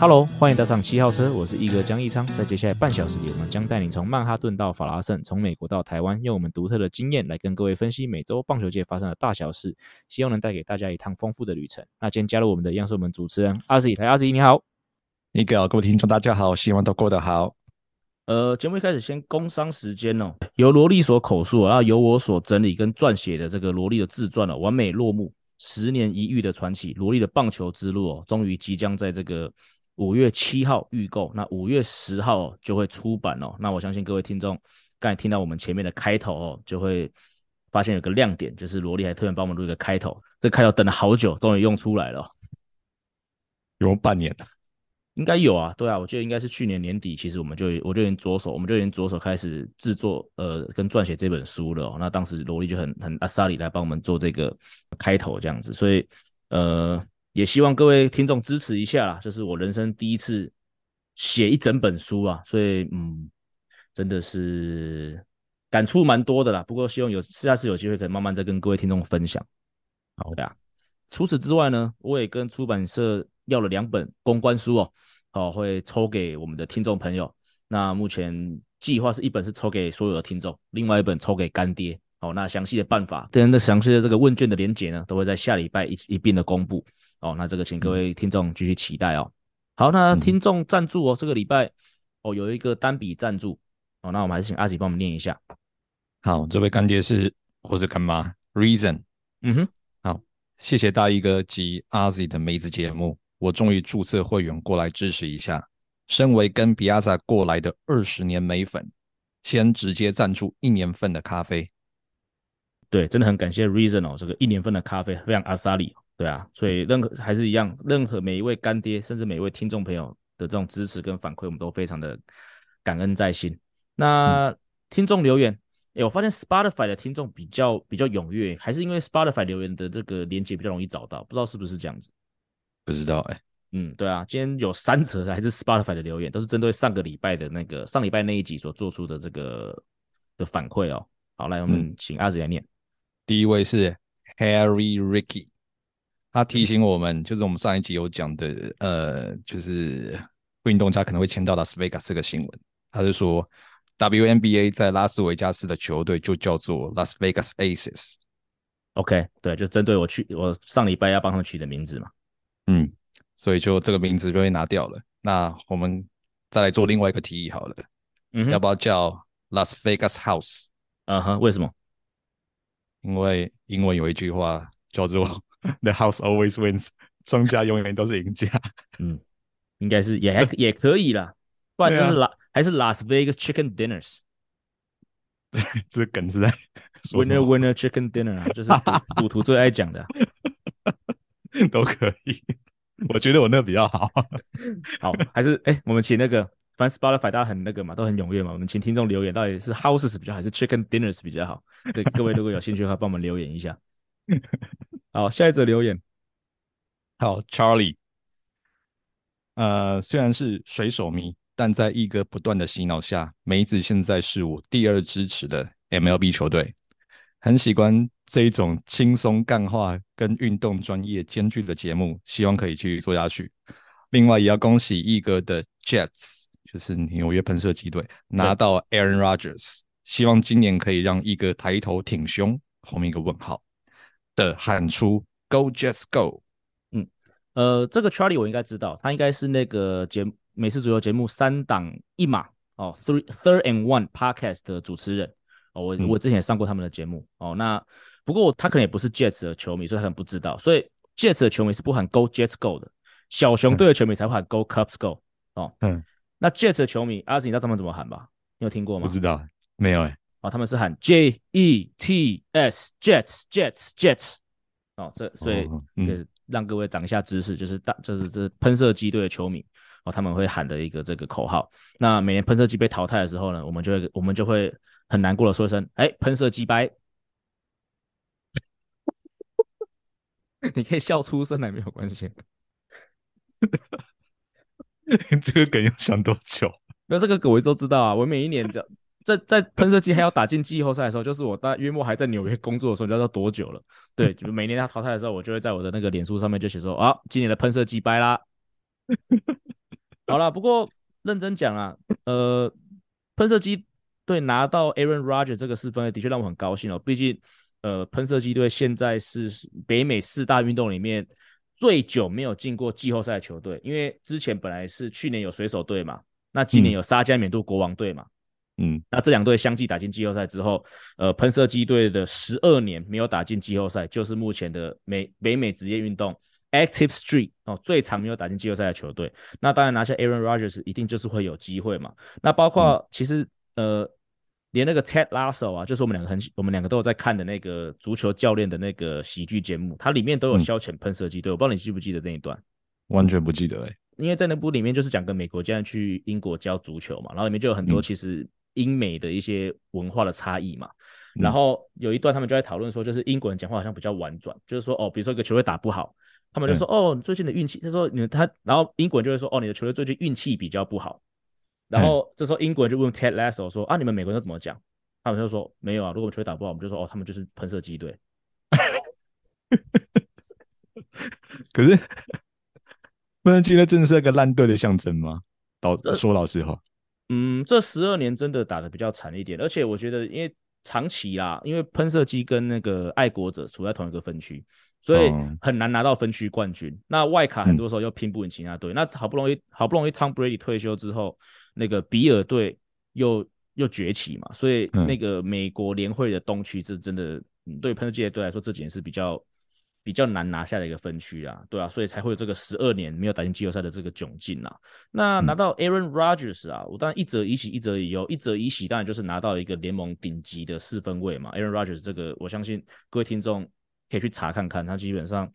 Hello，欢迎搭上七号车，我是一哥江一昌。在接下来半小时里，我们将带你从曼哈顿到法拉盛，从美国到台湾，用我们独特的经验来跟各位分析美洲棒球界发生的大小事，希望能带给大家一趟丰富的旅程。那今天加入我们的，一样是我们主持人阿 Z，来阿 Z，你好。奕哥，各位听众大家好，希望都过得好。呃，节目一开始先工商时间哦，由罗莉所口述，然后由我所整理跟撰写的这个罗莉的自传哦，完美落幕，十年一遇的传奇，罗莉的棒球之路哦，终于即将在这个。五月七号预购，那五月十号就会出版哦。那我相信各位听众刚才听到我们前面的开头哦，就会发现有个亮点，就是罗莉还特别帮我们录一个开头。这个开头等了好久，终于用出来了。有半年了，应该有啊。对啊，我记得应该是去年年底，其实我们就我就已经着手，我们就已经着手开始制作呃跟撰写这本书了哦。那当时罗莉就很很阿萨里来帮我们做这个开头这样子，所以呃。也希望各位听众支持一下啦，这是我人生第一次写一整本书啊，所以嗯，真的是感触蛮多的啦。不过希望有下次有机会可以慢慢再跟各位听众分享。好的啊，除此之外呢，我也跟出版社要了两本公关书哦，好，会抽给我们的听众朋友。那目前计划是一本是抽给所有的听众，另外一本抽给干爹。好，那详细的办法，跟那详细的这个问卷的连结呢，都会在下礼拜一一并的公布。哦，那这个请各位听众继续期待哦。好，那听众赞助哦，这个礼拜哦有一个单笔赞助哦，那我们还是请阿吉帮我们念一下。好，这位干爹是或是干妈，Reason。嗯哼，好，谢谢大奕哥及阿 Z 的每一次节目，我终于注册会员过来支持一下。身为跟 Piazza 过来的二十年美粉，先直接赞助一年份的咖啡。对，真的很感谢 Reason 哦，这个一年份的咖啡非常阿萨里。对啊，所以任何还是一样，任何每一位干爹，甚至每一位听众朋友的这种支持跟反馈，我们都非常的感恩在心。那听众留言，哎、欸，我发现 Spotify 的听众比较比较踊跃，还是因为 Spotify 留言的这个连接比较容易找到，不知道是不是这样子？不知道哎、欸，嗯，对啊，今天有三则还是 Spotify 的留言，都是针对上个礼拜的那个上礼拜那一集所做出的这个的反馈哦。好，来我们请阿子来念、嗯。第一位是 Harry Ricky。他提醒我们，就是我们上一集有讲的，呃，就是运动家可能会签到拉斯维加斯这个新闻。他就说，WNBA 在拉斯维加斯的球队就叫做 Las Vegas Aces。OK，对，就针对我去我上礼拜要帮他们取的名字嘛。嗯，所以就这个名字就被拿掉了。那我们再来做另外一个提议好了，嗯，要不要叫 Las Vegas House？嗯哼，为什么？因为英文有一句话叫做。The house always wins，庄家永远都是赢家。嗯，应该是也还也可以啦，不然就是拉、啊、还是 Las Vegas Chicken Dinners。这梗是在 Winner Winner Chicken Dinner，就是赌徒最爱讲的，都可以。我觉得我那个比较好。好，还是哎、欸，我们请那个，反正 Spotify 大家很那个嘛，都很踊跃嘛。我们请听众留言，到底是 Houses 比较好，还是 Chicken Dinners 比较好？对，各位如果有兴趣的话，帮我们留言一下。好，下一则留言。好，Charlie。呃，虽然是水手迷，但在一哥不断的洗脑下，梅子现在是我第二支持的 MLB 球队。很喜欢这一种轻松干话跟运动专业兼具的节目，希望可以继续做下去。另外，也要恭喜一哥的 Jets，就是纽约喷射机队拿到 Aaron Rodgers，希望今年可以让一哥抬头挺胸，后面一个问号。的喊出 “Go Jets Go”，嗯，呃，这个 Charlie 我应该知道，他应该是那个节美式足球节目三档一码哦，Three Third and One Podcast 的主持人哦，我、嗯、我之前也上过他们的节目哦。那不过他可能也不是 Jets 的球迷，所以他可能不知道，所以 Jets 的球迷是不喊 “Go Jets Go” 的，小熊队的球迷才会喊 “Go Cubs Go” 哦。嗯，那 Jets 的球迷，阿信你知道他们怎么喊吧？你有听过吗？不知道，没有哎、欸。哦，他们是喊 J E T S Jets Jets Jets 哦，这所以给让各位长一下知识，就是大就是这喷射机队的球迷哦，他们会喊的一个这个口号。那每年喷射机被淘汰的时候呢，我们就会我们就会很难过的说一声，哎，喷射机掰。你可以笑出声来没有关系。这个梗要想多久？那这个梗我一直都知道啊，我每一年的。在在喷射机还要打进季后赛的时候，就是我大约莫还在纽约工作的时候，你知道多久了。对，就每年他淘汰的时候，我就会在我的那个脸书上面就写说啊，今年的喷射机掰啦。好了，不过认真讲啊，呃，喷射机对拿到 Aaron Rodgers 这个四分，的确让我很高兴哦。毕竟，呃，喷射机队现在是北美四大运动里面最久没有进过季后赛的球队，因为之前本来是去年有水手队嘛，那今年有沙加缅度国王队嘛。嗯嗯，那这两队相继打进季后赛之后，呃，喷射机队的十二年没有打进季后赛，就是目前的美北美职业运动 Active Street 哦最长没有打进季后赛的球队。那当然拿下 Aaron Rodgers 一定就是会有机会嘛。那包括其实、嗯、呃，连那个 Ted Lasso 啊，就是我们两个很我们两个都有在看的那个足球教练的那个喜剧节目，它里面都有消遣喷射机队。我不知道你记不记得那一段？完全不记得哎、欸，因为在那部里面就是讲个美国教练去英国教足球嘛，然后里面就有很多其实、嗯。英美的一些文化的差异嘛，然后有一段他们就在讨论说，就是英国人讲话好像比较婉转，就是说哦，比如说一个球队打不好，他们就说哦，最近的运气，他说你他，然后英国人就会说哦，你的球队最近运气比较不好，然后这时候英国人就问 Ted Lasso 说啊，你们美国人都怎么讲？他们就说没有啊，如果球队打不好，我们就说哦，他们就是喷射机队。可是 喷射机队真的是一个烂队的象征吗？老说老实话。嗯，这十二年真的打得比较惨一点，而且我觉得，因为长期啦，因为喷射机跟那个爱国者处在同一个分区，所以很难拿到分区冠军。那外卡很多时候又拼不赢其他队，嗯、那好不容易好不容易 Tom Brady 退休之后，那个比尔队又又崛起嘛，所以那个美国联会的东区是真的，嗯、对喷射机的队来说，这几年是比较。比较难拿下的一个分区啊，对啊，所以才会有这个十二年没有打进季后赛的这个窘境啊。那拿到 Aaron Rodgers 啊，我当然一则以喜，一则以忧。一则以喜当然就是拿到一个联盟顶级的四分位嘛。Aaron Rodgers 这个，我相信各位听众可以去查看看，他基本上，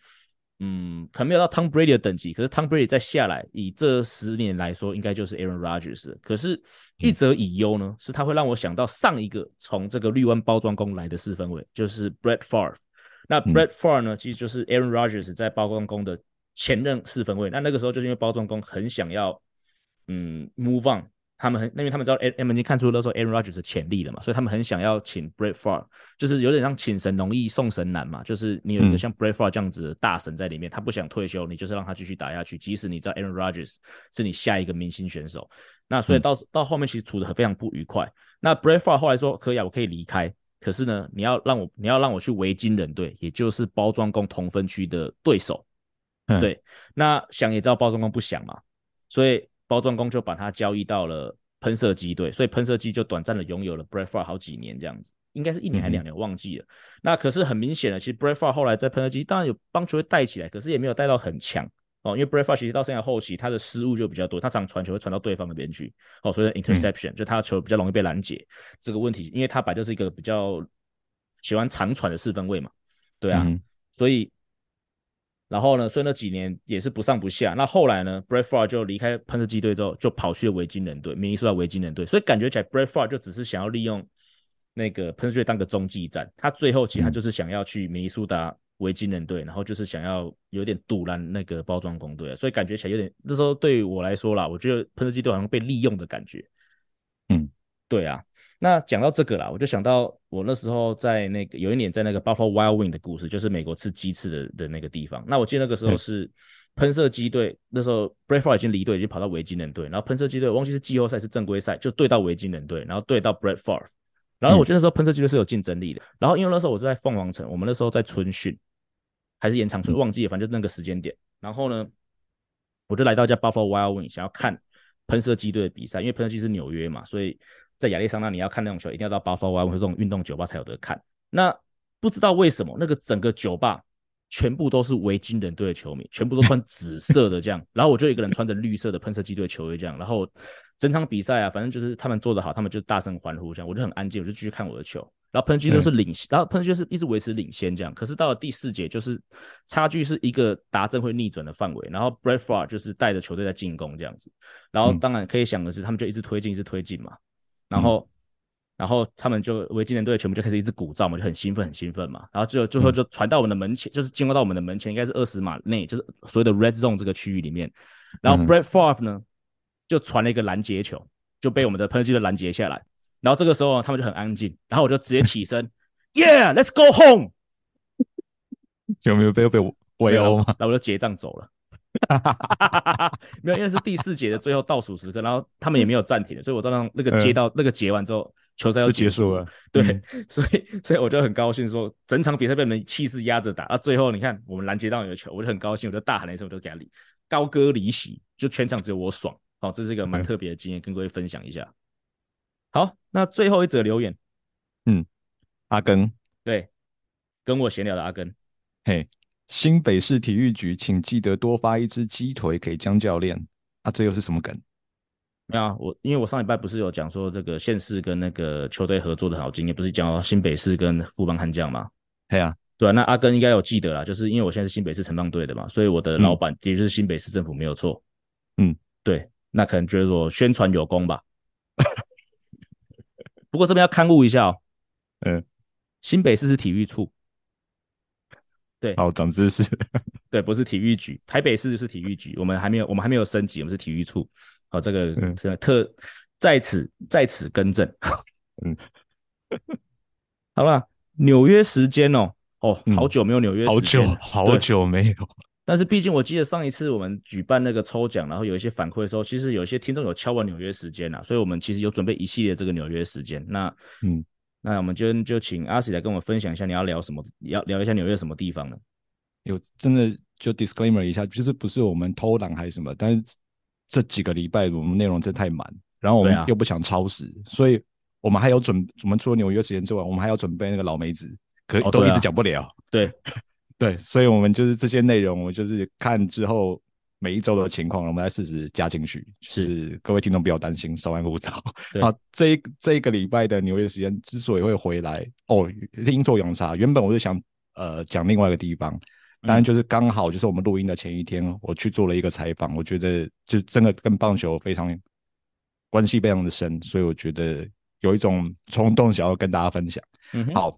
嗯，可能没有到 Tom Brady 的等级，可是 Tom Brady 再下来，以这十年来说，应该就是 Aaron Rodgers。可是，一则以忧呢，是他会让我想到上一个从这个绿湾包装工来的四分卫，就是 Brett Favre。那 Brett Favre 呢，其实就是 Aaron Rodgers 在包装工的前任四分卫。那那个时候就是因为包装工很想要，嗯，move on，他们很，因为他们知道 A M 已经看出那时候 Aaron Rodgers 的潜力了嘛，所以他们很想要请 Brett Favre，就是有点像请神容易送神难嘛，就是你有一个像 Brett Favre 这样子的大神在里面，他不想退休，你就是让他继续打下去，即使你知道 Aaron Rodgers 是你下一个明星选手。那所以到到后面其实处的很非常不愉快。那 Brett Favre 后来说可以啊，我可以离开。可是呢，你要让我，你要让我去维京人队，也就是包装工同分区的对手。嗯、对，那想也知道包装工不想嘛，所以包装工就把他交易到了喷射机队，所以喷射机就短暂的拥有了 Favre 好几年这样子，应该是一年还两年，我忘记了。嗯、那可是很明显的，其实 Favre 后来在喷射机当然有帮球队带起来，可是也没有带到很强。哦，因为 Brett Favre 其实到现在后期，他的失误就比较多，他常传球会传到对方那边去。哦，所以 interception、嗯、就他的球比较容易被拦截这个问题，因为他本来就是一个比较喜欢长传的四分位嘛，对啊，嗯、所以然后呢，所以那几年也是不上不下。那后来呢，Brett Favre 就离开喷射机队之后，就跑去了维京人队，明尼苏达维京人队。所以感觉起来，Brett Favre 就只是想要利用那个喷射机队当个中继站，他最后其实他就是想要去明尼苏达。维京人队，然后就是想要有点堵烂那个包装工队，所以感觉起来有点那时候对于我来说啦，我觉得喷射机队好像被利用的感觉。嗯，对啊。那讲到这个啦，我就想到我那时候在那个有一年在那个 Buffalo Wild Wing 的故事，就是美国吃鸡翅的的那个地方。那我记得那个时候是喷射机队，那时候 Bradford 已经离队，已经跑到维京人队，然后喷射机队我忘记是季后赛是正规赛，就对到维京人队，然后对到 Bradford。然后我觉得那时候喷射机队是有竞争力的。然后因为那时候我是在凤凰城，我们那时候在春训。还是延长出，忘记了，反正就那个时间点。然后呢，我就来到一家 Buffalo Wild Wings，想要看喷射机队的比赛，因为喷射机是纽约嘛，所以在亚利桑那你要看那种球，一定要到 Buffalo Wild Wings 这种运动酒吧才有得看。那不知道为什么，那个整个酒吧全部都是维京人队的球迷，全部都穿 紫色的这样，然后我就一个人穿着绿色的喷射机队球衣这样，然后整场比赛啊，反正就是他们做得好，他们就大声欢呼这样，我就很安静，我就继续看我的球。然后喷射机都是领先，然后喷射机是一直维持领先这样。可是到了第四节，就是差距是一个达阵会逆转的范围。然后 Favre 就是带着球队在进攻这样子。然后当然可以想的是，他们就一直推进，一直推进嘛。然后然后他们就维京人队全部就开始一直鼓噪嘛，就很兴奋，很兴奋嘛。然后最后最后就传到我们的门前，嗯、就是经过到我们的门前，应该是二十码内，就是所谓的 red zone 这个区域里面。然后 Brett Favre 呢，就传了一个拦截球，就被我们的喷气机的拦截下来。然后这个时候他们就很安静，然后我就直接起身，Yeah，let's go home。有没有被被围殴吗？然后我就结账走了。哈哈哈哈哈！没有，因为是第四节的最后倒数时刻，然后他们也没有暂停的，所以我照样那个接到、嗯、那个结完之后，球赛要结束了。对，嗯、所以 所以我就很高兴，说整场比赛被你们气势压着打，啊，最后你看我们拦截到你的球，我就很高兴，我就大喊了一声，我就给他离高歌离席，就全场只有我爽。好，这是一个蛮特别的经验，跟各位分享一下。好，那最后一则留言，嗯，阿根，对，跟我闲聊的阿根，嘿。新北市体育局，请记得多发一只鸡腿给江教练。啊，这又是什么梗？没有啊，我因为我上礼拜不是有讲说这个县市跟那个球队合作的好经验，不是讲到新北市跟富邦悍将吗？对啊，对啊，那阿根应该有记得啦，就是因为我现在是新北市城棒队的嘛，所以我的老板也就是新北市政府没有错。嗯，对，那可能觉得说宣传有功吧。不过这边要勘误一下哦。嗯，新北市是体育处。对，好，长知识。对，不是体育局，台北市是体育局，我们还没有，我们还没有升级，我们是体育处。好，这个、嗯、这个特在此在此更正。嗯，好了，纽约时间哦，哦，好久没有纽约时间、嗯，好久好久没有。但是毕竟我记得上一次我们举办那个抽奖，然后有一些反馈的时候，其实有一些听众有敲完纽约时间呐，所以我们其实有准备一系列这个纽约时间。那嗯。那我们就就请阿喜来跟我们分享一下，你要聊什么？要聊一下纽约什么地方呢？有真的就 disclaimer 一下，就是不是我们偷懒还是什么？但是这几个礼拜我们内容真的太满，然后我们又不想超时，啊、所以我们还有准，我们除了纽约时间之外，我们还要准备那个老梅子，可都一直讲不了。哦、对、啊、对，所以我们就是这些内容，我们就是看之后。每一周的情况，我们来试试加进去。是各位听众不要担心，稍安勿躁。好，这一这一个礼拜的纽约时间之所以会回来，哦，是阴错阳差。原本我是想呃讲另外一个地方，当然就是刚好就是我们录音的前一天，我去做了一个采访。我觉得就真的跟棒球非常关系非常的深，所以我觉得有一种冲动想要跟大家分享。嗯，好，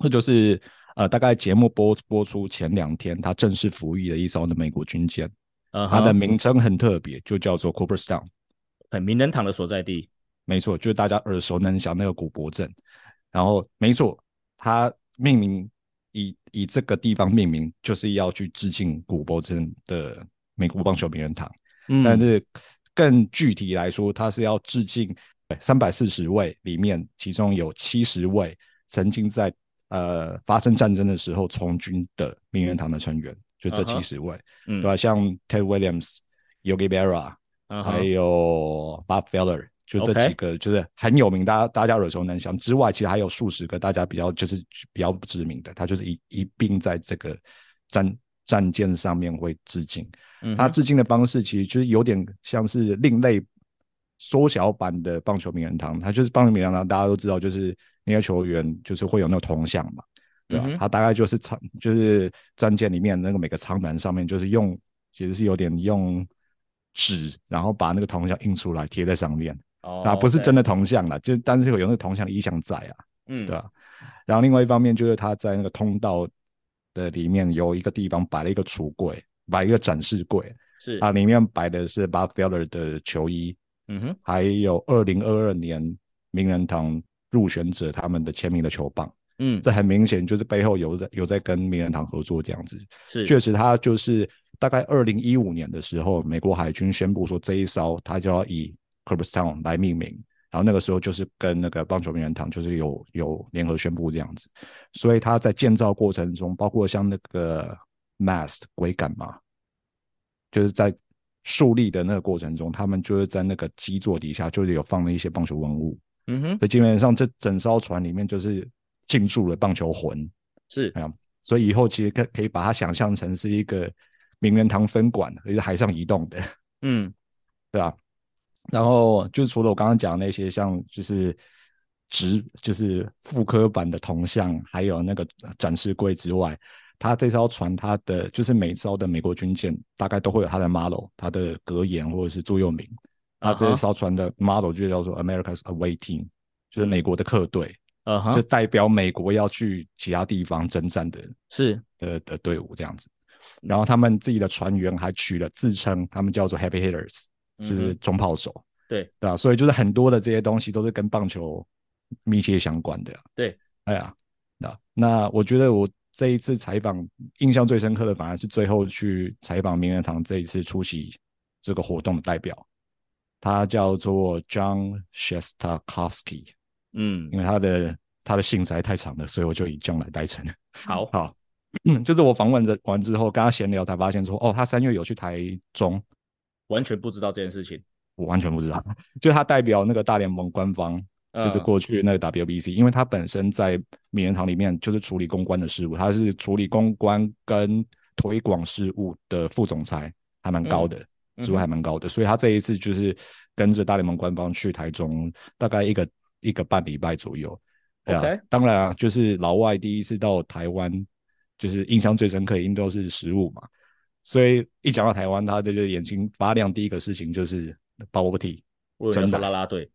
这就是呃大概节目播播出前两天，他正式服役的一艘的美国军舰。它的名称很特别，就叫做 Cooperstown，很名人堂的所在地。没错，就是大家耳熟能详那个古柏镇。然后，没错，它命名以以这个地方命名，就是要去致敬古柏森的美国棒球名人堂。嗯，但是更具体来说，它是要致敬三百四十位里面，其中有七十位曾经在呃发生战争的时候从军的名人堂的成员。就这七十位，uh huh. 对吧？像 Ted Williams、Yogi Berra，还有 Bob Feller，就这几个就是很有名，大家大家耳熟能详。之外，其实还有数十个大家比较就是比较不知名的，他就是一一并在这个战战舰上面会致敬。他致敬的方式其实就是有点像是另类缩小版的棒球名人堂。他就是棒球名人堂，大家都知道，就是那些球员就是会有那个铜像嘛。对吧？他大概就是舱，就是战舰里面那个每个舱门上面，就是用，其实是有点用纸，然后把那个铜像印出来贴在上面。哦，啊，不是真的铜像了，就但是有那个铜像的意象在啊。嗯，对吧？然后另外一方面就是他在那个通道的里面有一个地方摆了一个橱柜，摆一个展示柜，是啊，里面摆的是 Bob Feller 的球衣，嗯哼，还有二零二二年名人堂入选者他们的签名的球棒。嗯，这很明显就是背后有在有在跟名人堂合作这样子，是确实他就是大概二零一五年的时候，美国海军宣布说这一艘他就要以 Cooperstown 来命名，然后那个时候就是跟那个棒球名人堂就是有有联合宣布这样子，所以他在建造过程中，包括像那个 mast 桅杆嘛，就是在树立的那个过程中，他们就是在那个基座底下就是有放了一些棒球文物，嗯哼，所以基本上这整艘船里面就是。进驻了棒球魂，是。啊，所以以后其实可可以把它想象成是一个名人堂分馆，也是海上移动的，嗯，对吧？然后就是除了我刚刚讲的那些，像就是直就是复刻版的铜像，还有那个展示柜之外，它这艘船它的就是每艘的美国军舰大概都会有它的 model，它的格言或者是座右铭。它这艘船的 model 就叫做 America's Away Team。就是美国的客队，就代表美国要去其他地方征战的，是的的队伍这样子。然后他们自己的船员还取了自称，他们叫做 Happy Hitters，就是中炮手。对对啊，所以就是很多的这些东西都是跟棒球密切相关的。对，哎呀，那那我觉得我这一次采访印象最深刻的，反而是最后去采访名人堂这一次出席这个活动的代表，他叫做 John Shestakowski。嗯，因为他的他的姓实在太长了，所以我就以 John 来代称。好好，就是我访问的完之后，跟他闲聊才发现说，哦，他三月有去台中，完全不知道这件事情。我完全不知道，就他代表那个大联盟官方，就是过去那个 WBC，、嗯、因为他本身在名人堂里面就是处理公关的事务，他是处理公关跟推广事务的副总裁，还蛮高的，职位、嗯、还蛮高的，所以他这一次就是跟着大联盟官方去台中，大概一个一个半礼拜左右。对啊.当然啊，就是老外第一次到台湾，就是印象最深刻，一定都是食物嘛，所以一讲到台湾，他的就眼睛发亮，第一个事情就是。Bubble Tea，真的啦啦队，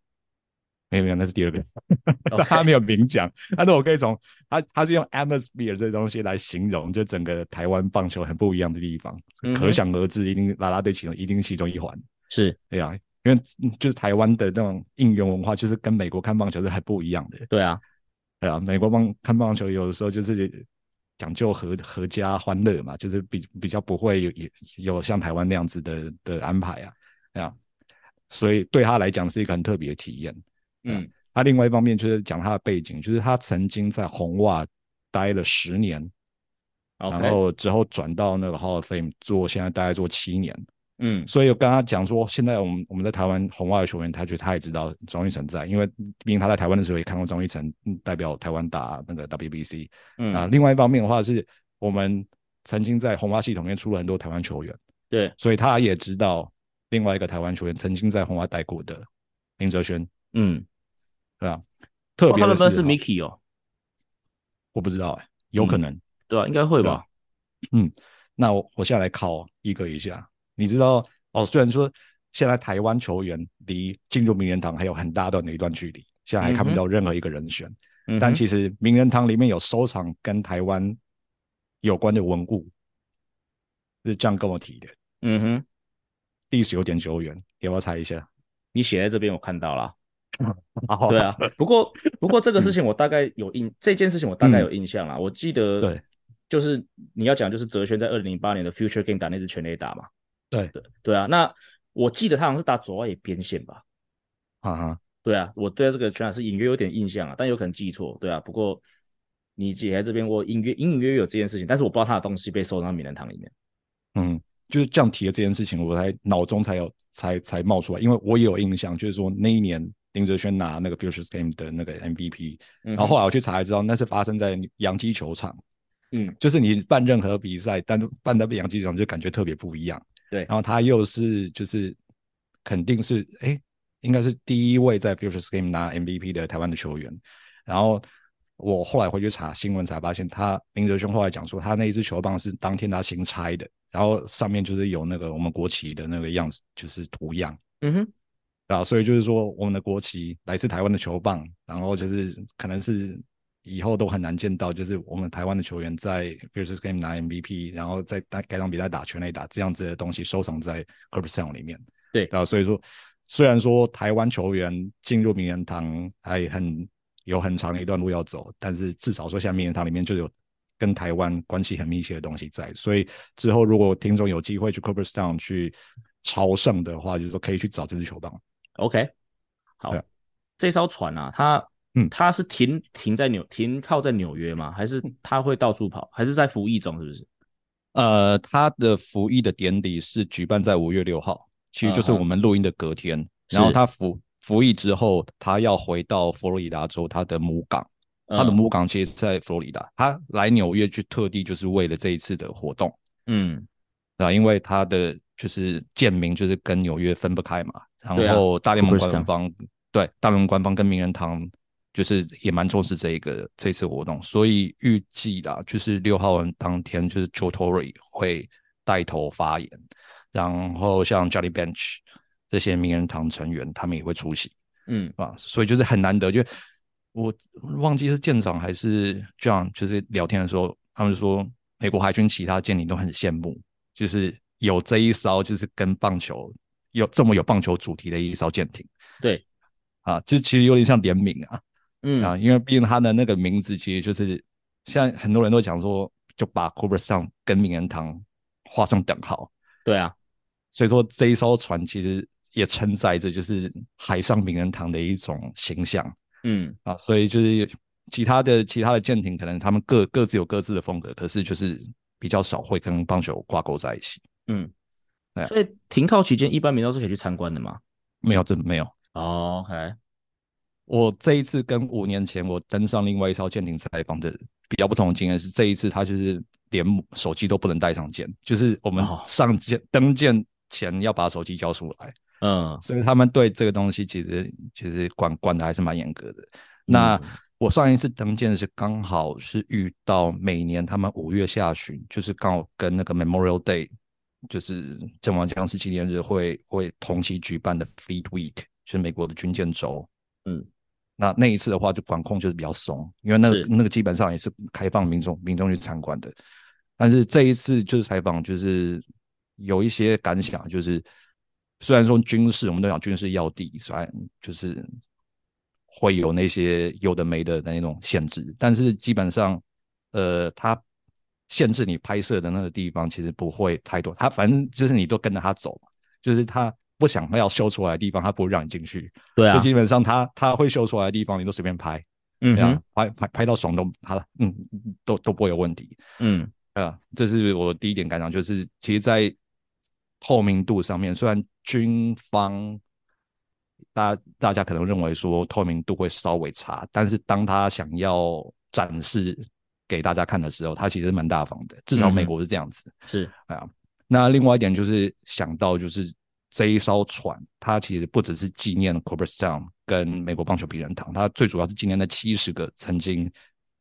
没有没有，那是第二个，Okay. 他没有明讲。但是我可以从他他是用 atmosphere 这东西来形容，就整个台湾棒球很不一样的地方，嗯、可想而知，一定啦啦队其中一定是其中一环。是，对啊，因为就是台湾的那种应援文化，就是跟美国看棒球是很不一样的。对啊，对啊，美国棒看棒球有的时候就是讲究合合家欢乐嘛，就是比比较不会有有有像台湾那样子的的安排啊，那样。所以对他来讲是一个很特别的体验。嗯，他另外一方面就是讲他的背景，就是他曾经在红袜待了十年.然后之后转到那个 Hall of Fame 做，现在大概做七年。嗯，所以我跟他讲说，现在我们我们在台湾红袜的球员，他觉得他也知道张玉成在，因为毕竟他在台湾的时候也看过张玉成代表台湾打那个 WBC。嗯。啊，另外一方面的话是，我们曾经在红袜系统里面出了很多台湾球员，对，所以他也知道。另外一个台湾球员曾经在红袜待过的林哲轩，嗯，对啊？特别的是，是 Mickey 哦，我不知道哎、欸，有可能，嗯、对吧、啊？应该会吧。嗯，那我我现在来考一个一下，你知道哦？虽然说现在台湾球员离进入名人堂还有很大段的一段距离，现在还看不到任何一个人选，嗯、但其实名人堂里面有收藏跟台湾有关的文物，是这样跟我提的。嗯哼。历史有点久远，要不要猜一下？你写在这边，我看到了。对啊，不过不过这个事情我大概有印，这件事情我大概有印象啦。我记得，对，就是你要讲，就是哲轩在二零零八年的 Future Game 打那支全垒打嘛。对对对啊，那我记得他好像是打左外野边线吧。啊哈，对啊，我对这个全场是隐约有点印象啊，但有可能记错。对啊，不过你姐在这边，我隐约隐隐约约有这件事情，但是我不知道他的东西被收到名人堂里面。嗯。就是这样提的这件事情，我才脑中才有才才冒出来，因为我也有印象，就是说那一年林哲轩拿那个 Futures Game 的那个 MVP，、嗯、然后后来我去查才知道，那是发生在洋基球场。嗯，就是你办任何比赛，但办在洋基球场就感觉特别不一样。对，然后他又是就是肯定是哎，应该是第一位在 Futures Game 拿 MVP 的台湾的球员。然后我后来回去查新闻才发现，他林哲兄后来讲说，他那一支球棒是当天他新拆的。然后上面就是有那个我们国旗的那个样子，就是图样。嗯哼，啊，所以就是说我们的国旗来自台湾的球棒，然后就是可能是以后都很难见到，就是我们台湾的球员在 Futures Game 拿 MVP，然后在该场比赛打全垒打这样子的东西收藏在 Cooperstown 里面。对，啊，所以说虽然说台湾球员进入名人堂还很有很长的一段路要走，但是至少说现在名人堂里面就有。跟台湾关系很密切的东西在，所以之后如果听众有机会去 Cooperstown 去朝圣的话，就是说可以去找这支球棒。OK，好，对这艘船啊，它嗯，他是停停在纽停靠在纽约吗？还是他会到处跑？还是在服役中？是不是？呃，他的服役的典礼是举办在五月六号，其实就是我们录音的隔天。Uh. 然后他服服役之后，他要回到佛罗里达州他的母港。他的母港其实是在佛罗里达，他来纽约去特地就是为了这一次的活动，嗯，啊，因为他的就是舰名就是跟纽约分不开嘛，然后大联盟官方对大联盟官方跟名人堂就是也蛮重视这一个这次活动，所以预计啦，就是六号当天就是 Joe Torre 会带头发言，然后像 Jolly Bench 这些名人堂成员他们也会出席，嗯，啊，所以就是很难得就。我忘记是舰长还是 John，，就是聊天的时候，他们说美国海军其他舰艇都很羡慕，就是有这一艘就是跟棒球有这么有棒球主题的一艘舰艇。对，啊，就其实有点像联名啊，嗯啊，因为毕竟他的那个名字其实就是现在很多人都讲说，就把 Cooperstown 跟名人堂画上等号。对啊，所以说这一艘船其实也承载着就是海上名人堂的一种形象。嗯啊，所以就是其他的其他的舰艇，可能他们各各自有各自的风格，可是就是比较少会跟棒球挂钩在一起。嗯，对，所以停靠期间，一般民众是可以去参观的吗？没有，真的没有。哦，OK，我这一次跟五年前我登上另外一艘舰艇采访的比较不同的经验是，这一次他就是连手机都不能带上舰，就是我们上舰、哦、登舰前要把手机交出来。嗯，所以他们对这个东西其实其实管管的还是蛮严格的。那我上一次登舰是刚好是遇到每年他们五月下旬，就是刚好跟那个 Memorial Day，就是阵亡将士纪念日会会同期举办的 Fleet Week，就是美国的军舰周。嗯，那那一次的话就管控就是比较松，因为那那个基本上也是开放民众民众去参观的。但是这一次就是采访，就是有一些感想，就是。虽然说军事，我们都讲军事要地，虽然就是会有那些有的没的的那种限制，但是基本上，呃，它限制你拍摄的那个地方其实不会太多。它反正就是你都跟着他走嘛，就是他不想要修出来的地方，他不会让你进去。对啊，就基本上他他会修出来的地方，你都随便拍，嗯，拍拍拍到爽都好了，嗯，都都不会有问题。嗯，啊，这是我第一点感想，就是其实，在透明度上面，虽然军方大家大家可能认为说透明度会稍微差，但是当他想要展示给大家看的时候，他其实蛮大方的。至少美国是这样子。嗯、是啊，那另外一点就是想到就是这一艘船，它其实不只是纪念 Cooperstown 跟美国棒球名人堂，它最主要是纪念那七十个曾经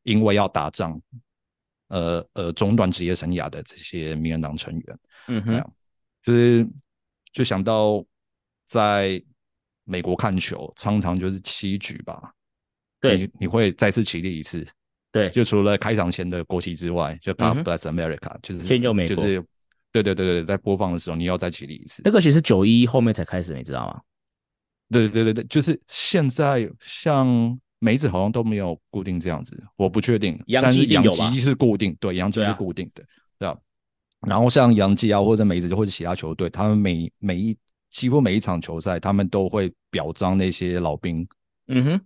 因为要打仗，呃呃中断职业生涯的这些名人堂成员。嗯哼。嗯就是就想到在美国看球，常常就是七局吧。对，你你会再次起立一次。对，就除了开场前的国旗之外，就 God Bless America，、嗯、就是天佑美国。就是对对对对，在播放的时候你要再起立一次。那个其实九一后面才开始，你知道吗？对对对对，就是现在像梅子好像都没有固定这样子，我不确定。但是洋基是固定，对，洋基是固定的，对吧？然后像洋基啊，或者梅子或者其他球队，他们每每一几乎每一场球赛，他们都会表彰那些老兵，嗯哼，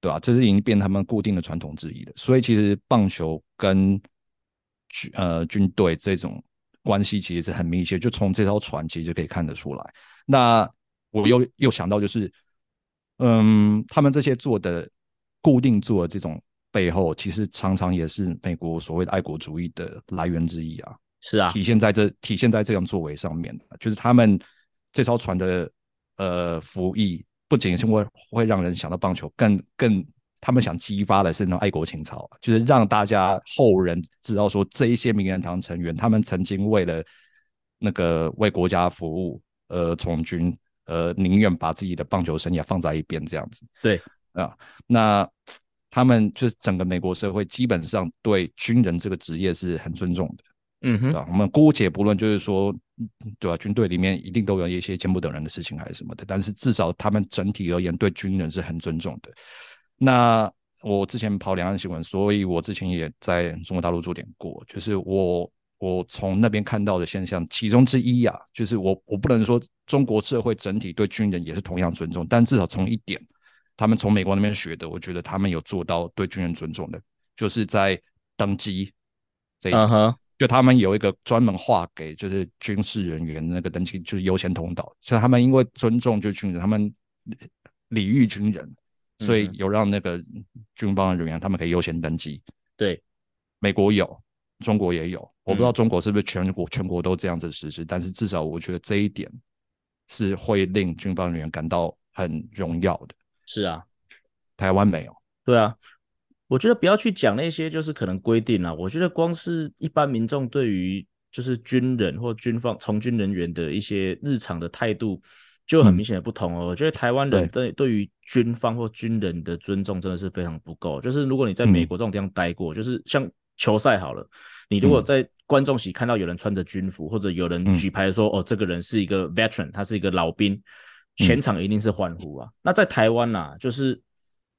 对吧？这是已经变他们固定的传统之一了。所以其实棒球跟军呃军队这种关系其实是很密切，就从这艘船其实就可以看得出来。那我又又想到就是，嗯，他们这些做的固定做的这种背后，其实常常也是美国所谓的爱国主义的来源之一啊。是啊，体现在这体现在这样作为上面，就是他们这艘船的呃服役，不仅是会会让人想到棒球，更更他们想激发的是那种爱国情操，就是让大家后人知道说，这一些名人堂成员，他们曾经为了那个为国家服务而从军，呃，宁愿把自己的棒球生涯放在一边这样子。对啊，那他们就是整个美国社会基本上对军人这个职业是很尊重的。嗯哼，对吧？我们姑且不论，就是说，对吧？军队里面一定都有一些见不得人的事情还是什么的，但是至少他们整体而言对军人是很尊重的。那我之前跑两岸新闻，所以我之前也在中国大陆驻点过，就是我我从那边看到的现象其中之一啊，就是我我不能说中国社会整体对军人也是同样尊重，但至少从一点，他们从美国那边学的，我觉得他们有做到对军人尊重的，就是在登机这一点。Uh-huh. 就他们有一个专门划给就是军事人员那个登机就是优先通道，所以他们因为尊重就军人，他们礼遇军人，所以有让那个军方的人员他们可以优先登机。对，美国有，中国也有，我不知道中国是不是全国全国都这样子实施，但是至少我觉得这一点是会令军方人员感到很荣耀的。是啊，台湾没有。对啊。我觉得不要去讲那些就是可能规定了。我觉得光是一般民众对于就是军人或军方从军人员的一些日常的态度，就很明显的不同哦。嗯、我觉得台湾人对对于军方或军人的尊重真的是非常不够。就是如果你在美国这种地方待过，嗯、就是像球赛好了，你如果在观众席看到有人穿着军服，或者有人举牌说、嗯、哦，这个人是一个 veteran，他是一个老兵，全场一定是欢呼啊。嗯、那在台湾呐、啊，就是。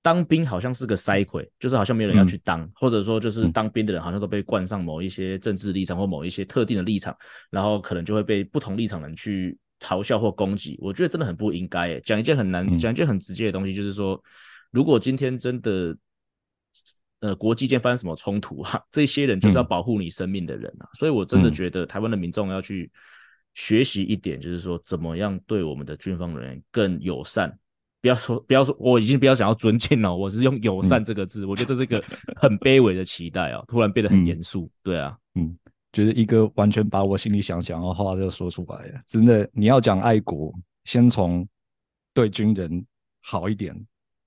当兵好像是个筛溃，就是好像没有人要去当，嗯、或者说就是当兵的人好像都被冠上某一些政治立场或某一些特定的立场，然后可能就会被不同立场人去嘲笑或攻击。我觉得真的很不应该。诶，讲一件很难，讲、嗯、一件很直接的东西，就是说，如果今天真的，呃，国际间发生什么冲突啊，这些人就是要保护你生命的人啊。嗯、所以我真的觉得台湾的民众要去学习一点，就是说怎么样对我们的军方人员更友善。不要说，不要说，我已经不要想要尊敬了，我是用友善这个字。嗯、我觉得这是一个很卑微的期待啊，突然变得很严肃。嗯、对啊，嗯，就是一个完全把我心里想讲的话就说出来了。真的，你要讲爱国，先从对军人好一点，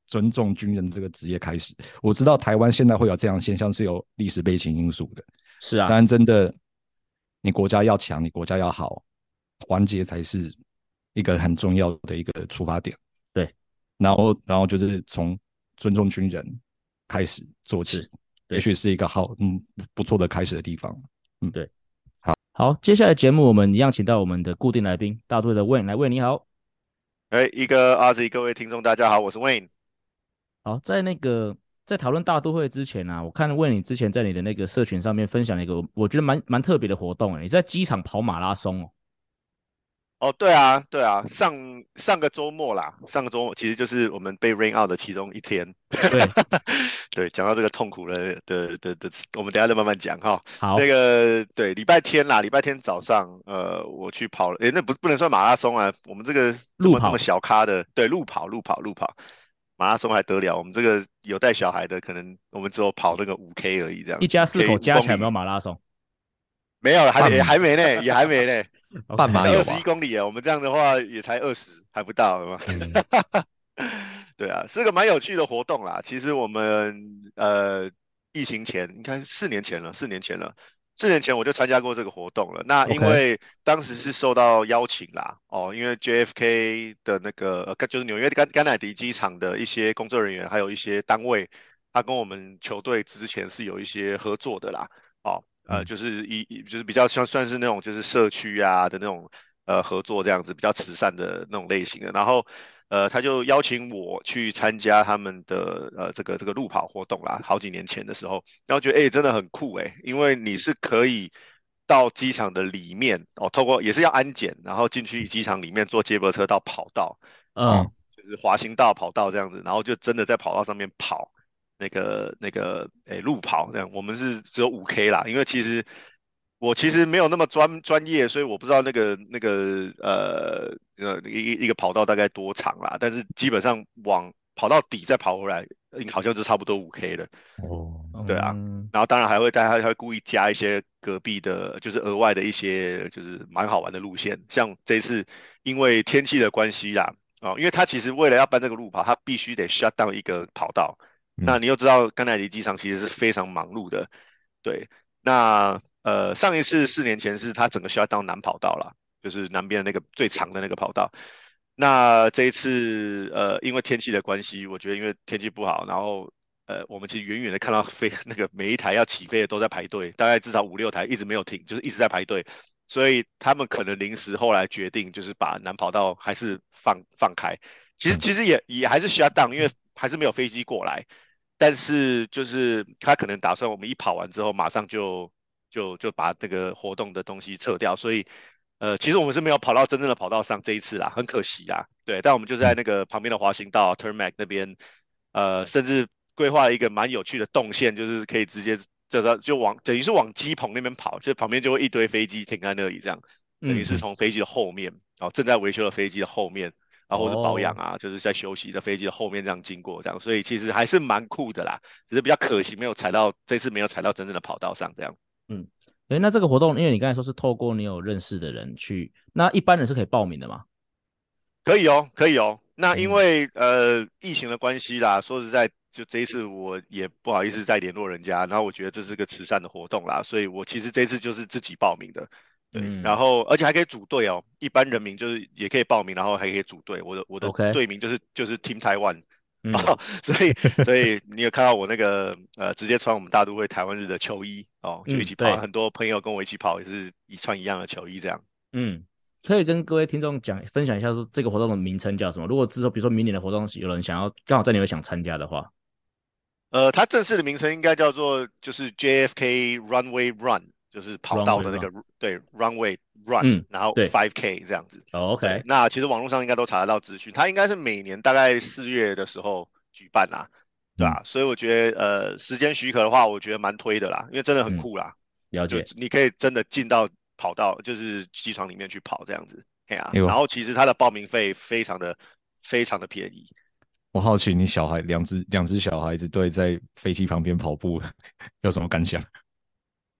尊重军人这个职业开始。我知道台湾现在会有这样现象，是有历史背景因素的。是啊，但真的，你国家要强，你国家要好，团结才是一个很重要的一个出发点。对然后，然后就是从尊重军人开始做起，也许是一个好，嗯，不错的开始的地方。嗯，对。好，好，接下来节目我们一样请到我们的固定来宾，大都会的 Wayne 来，Wayne 你好。哎，一个阿 Z，各位听众大家好，我是 Wayne。好，在那个在讨论大都会之前呢、啊，我看 Wayne 你之前在你的那个社群上面分享了一个我觉得蛮蛮特别的活动，你在机场跑马拉松哦。哦，对啊，对啊，上上个周末啦，上个周末其实就是我们被 rain out 的其中一天。对，对，讲到这个痛苦的的的的，我们等下再慢慢讲哈。好，那个对，礼拜天啦，礼拜天早上，呃，我去跑了，诶，那不不能算马拉松啊，我们这个路跑这么小咖的，对，路跑，路跑，路跑，马拉松还得了？我们这个有带小孩的，可能我们只有跑那个五 K 而已，这样。一家四口加起来有没有马拉松？没有，还也还没呢，也还没呢。半马有二十一公里啊，我们这样的话也才二十，还不到，是 对啊，是个蛮有趣的活动啦。其实我们呃，疫情前应该四年前了，四年前了，四年前我就参加过这个活动了。那因为当时是受到邀请啦，哦，因为 JFK 的那个就是纽约甘甘乃迪机场的一些工作人员，还有一些单位，他跟我们球队之前是有一些合作的啦，哦。呃，就是一就是比较像算是那种就是社区啊的那种呃合作这样子，比较慈善的那种类型的。然后呃，他就邀请我去参加他们的呃这个这个路跑活动啦，好几年前的时候，然后觉得哎、欸、真的很酷哎、欸，因为你是可以到机场的里面哦，透过也是要安检，然后进去机场里面坐接驳车到跑道，嗯，就是滑行道跑道这样子，然后就真的在跑道上面跑。那个那个诶、欸，路跑这样，我们是只有五 K 啦，因为其实我其实没有那么专专业，所以我不知道那个那个呃呃一一个跑道大概多长啦，但是基本上往跑到底再跑回来，好像就差不多五 K 了。哦，对啊，嗯、然后当然还会大家还会故意加一些隔壁的，就是额外的一些就是蛮好玩的路线，像这一次因为天气的关系啦，哦，因为他其实为了要办这个路跑，他必须得 shut down 一个跑道。那你又知道甘乃迪机场其实是非常忙碌的，对。那呃上一次四年前是他整个需要到南跑道了，就是南边的那个最长的那个跑道。那这一次呃因为天气的关系，我觉得因为天气不好，然后呃我们其实远远的看到飞 那个每一台要起飞的都在排队，大概至少五六台一直没有停，就是一直在排队。所以他们可能临时后来决定就是把南跑道还是放放开。其实其实也也还是需要 down，因为还是没有飞机过来。但是就是他可能打算我们一跑完之后马上就就就把这个活动的东西撤掉，所以呃其实我们是没有跑到真正的跑道上这一次啦，很可惜啦。对，但我们就在那个旁边的滑行道 Turnmac 那边，呃甚至规划了一个蛮有趣的动线，就是可以直接就说就往等于是往机棚那边跑，就旁边就会一堆飞机停在那里这样，等于是从飞机的后面，哦正在维修的飞机的后面。然后或者保养啊，就是在休息的飞机的后面这样经过这样，所以其实还是蛮酷的啦，只是比较可惜没有踩到这次没有踩到真正的跑道上这样。嗯，诶，那这个活动，因为你刚才说是透过你有认识的人去，那一般人是可以报名的吗？可以哦，可以哦。那因为、嗯、呃疫情的关系啦，说实在，就这一次我也不好意思再联络人家，然后我觉得这是个慈善的活动啦，所以我其实这次就是自己报名的。对，嗯、然后而且还可以组队哦，一般人民就是也可以报名，然后还可以组队。我的我的队名就是.就是 Team Taiwan，嗯、所以所以你有看到我那个呃直接穿我们大都会台湾日的球衣哦，就一起跑，嗯、很多朋友跟我一起跑也是一穿一样的球衣这样。嗯，可以跟各位听众讲分享一下说这个活动的名称叫什么？如果之后比如说明年的活动有人想要刚好在你们想参加的话，呃，它正式的名称应该叫做就是 JFK Runway Run。就是跑道的那个对 runway run，、嗯、然后 five k 这样子。哦、OK，那其实网络上应该都查得到资讯，它应该是每年大概四月的时候举办啦，对吧、所以我觉得呃时间许可的话，我觉得蛮推的啦，因为真的很酷啦。嗯、了解，你可以真的进到跑道，就是机场里面去跑这样子。对啊，然后其实它的报名费非常的非常的便宜。我好奇你小孩两只两只小孩子对在飞机旁边跑步 有什么感想？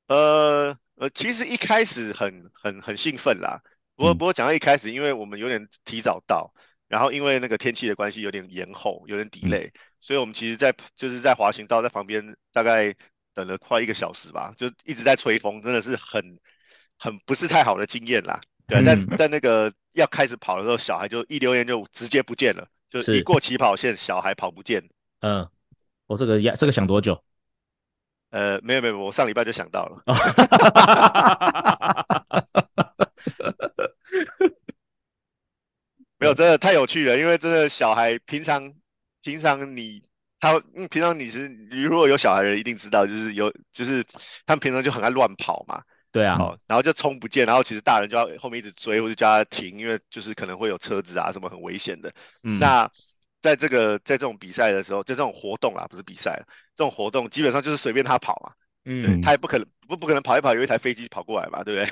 呃呃，其实一开始很很很兴奋啦，不过不过讲到一开始，因为我们有点提早到，然后因为那个天气的关系有点延后，有点 delay，、嗯、所以我们其实在就是在滑行道在旁边大概等了快一个小时吧，就一直在吹风，真的是很很不是太好的经验啦。对，嗯、但在那个要开始跑的时候，小孩就一溜烟就直接不见了，就一过起跑线，小孩跑不见。嗯，我这个呀这个想多久？呃，没有没有，我上礼拜就想到了。没有，真的太有趣了，因为真的小孩平常平常你他嗯平常你是你如果有小孩的人一定知道，就是有就是他们平常就很爱乱跑嘛。对啊。然后就冲不见，然后其实大人就要后面一直追或者叫他停，因为就是可能会有车子啊什么很危险的。嗯。那在这个在这种比赛的时候，就这种活动啦，不是比赛，这种活动基本上就是随便他跑嘛，嗯，他也不可能不不可能跑一跑有一台飞机跑过来嘛，对不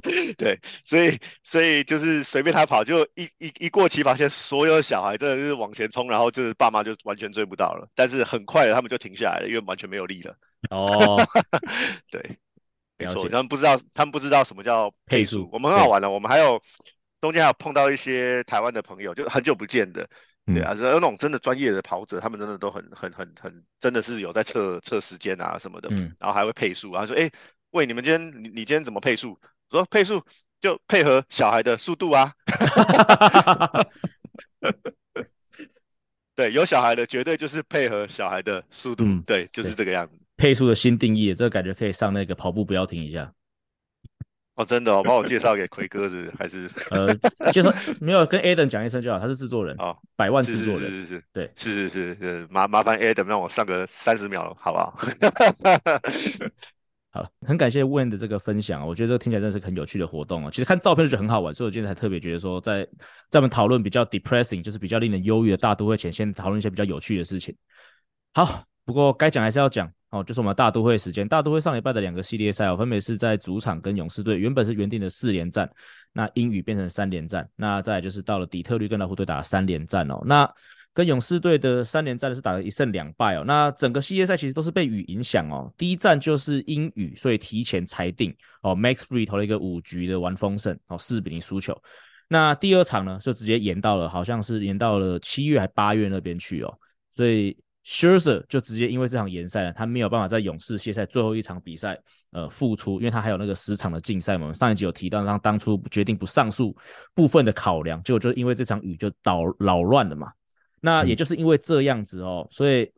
对？对，所以所以就是随便他跑，就一一一过起跑线，所有小孩真的就是往前冲，然后就是爸妈就完全追不到了，但是很快的他们就停下来了，因为完全没有力了。哦，对，没错，他们不知道他们不知道什么叫配速，我们很好玩的，我们还有中间还有碰到一些台湾的朋友，就很久不见的。对啊，有那种真的专业的跑者，他们真的都很很很很，真的是有在测测时间啊什么的，嗯，然后还会配速，然后说，哎，喂，你们今天你你今天怎么配速？我说配速就配合小孩的速度啊，对，有小孩的绝对就是配合小孩的速度，嗯、对，就是这个样子。配速的新定义，这个感觉可以上那个跑步不要停一下。哦，真的哦，帮我介绍给奎哥是还是？呃，介绍没有跟 Adam 讲一声就好，他是制作人哦，百万制作人，是是是，对，是是是是，麻麻烦 Adam 让我上个三十秒，好不好？好，很感谢 Wayne 的这个分享，我觉得这个听起来真的是很有趣的活动哦。其实看照片就觉得很好玩，所以我今天才特别觉得说在，在在我们讨论比较 depressing，就是比较令人忧郁的大都会前，先讨论一些比较有趣的事情。好，不过该讲还是要讲。哦，就是我们大都会时间，大都会上礼拜的两个系列赛哦，分别是在主场跟勇士队，原本是原定的四连战，那因雨变成三连战，那再来就是到了底特律跟老虎队打三连战哦，那跟勇士队的三连战是打了一胜两败哦，那整个系列赛其实都是被雨影响哦，第一战就是因雨，所以提前裁定哦，Max Free 投了一个五局的完封胜哦，四比零输球，那第二场呢就直接延到了，好像是延到了七月还八月那边去哦，所以。Scherzer 就直接因为这场延赛呢，他没有办法在勇士系列赛最后一场比赛呃复出，因为他还有那个十场的竞赛嘛。我们上一集有提到，他当初决定不上诉部分的考量，结果就因为这场雨就捣扰乱了嘛。那也就是因为这样子哦，所以